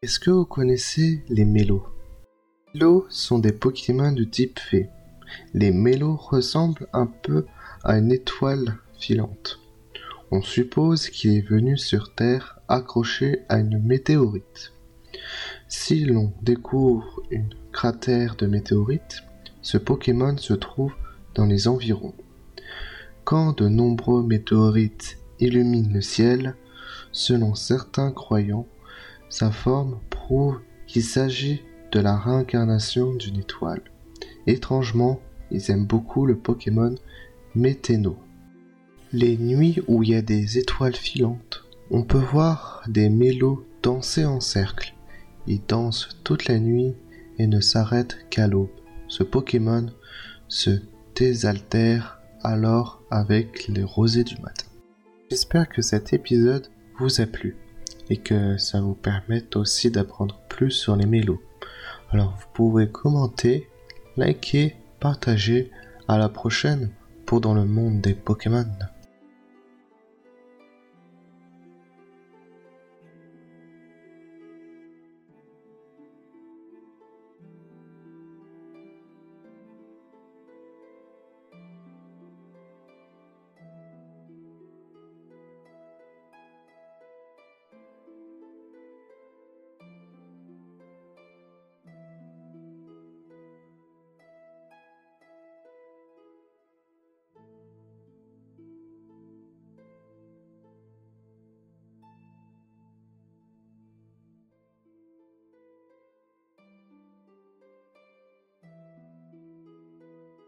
Est-ce que vous connaissez les mélos? Les mélos sont des Pokémon de type fée. Les mélos ressemblent un peu à une étoile filante. On suppose qu'il est venu sur Terre accroché à une météorite. Si l'on découvre une cratère de météorite, ce Pokémon se trouve dans les environs. Quand de nombreux météorites illuminent le ciel, selon certains croyants, sa forme prouve qu'il s'agit de la réincarnation d'une étoile. Étrangement, ils aiment beaucoup le Pokémon Météno. Les nuits où il y a des étoiles filantes, on peut voir des mélos danser en cercle. Ils dansent toute la nuit et ne s'arrêtent qu'à l'aube. Ce Pokémon se désaltère alors avec les rosées du matin. J'espère que cet épisode vous a plu et que ça vous permette aussi d'apprendre plus sur les mélos. Alors vous pouvez commenter, liker, partager. À la prochaine pour dans le monde des Pokémon.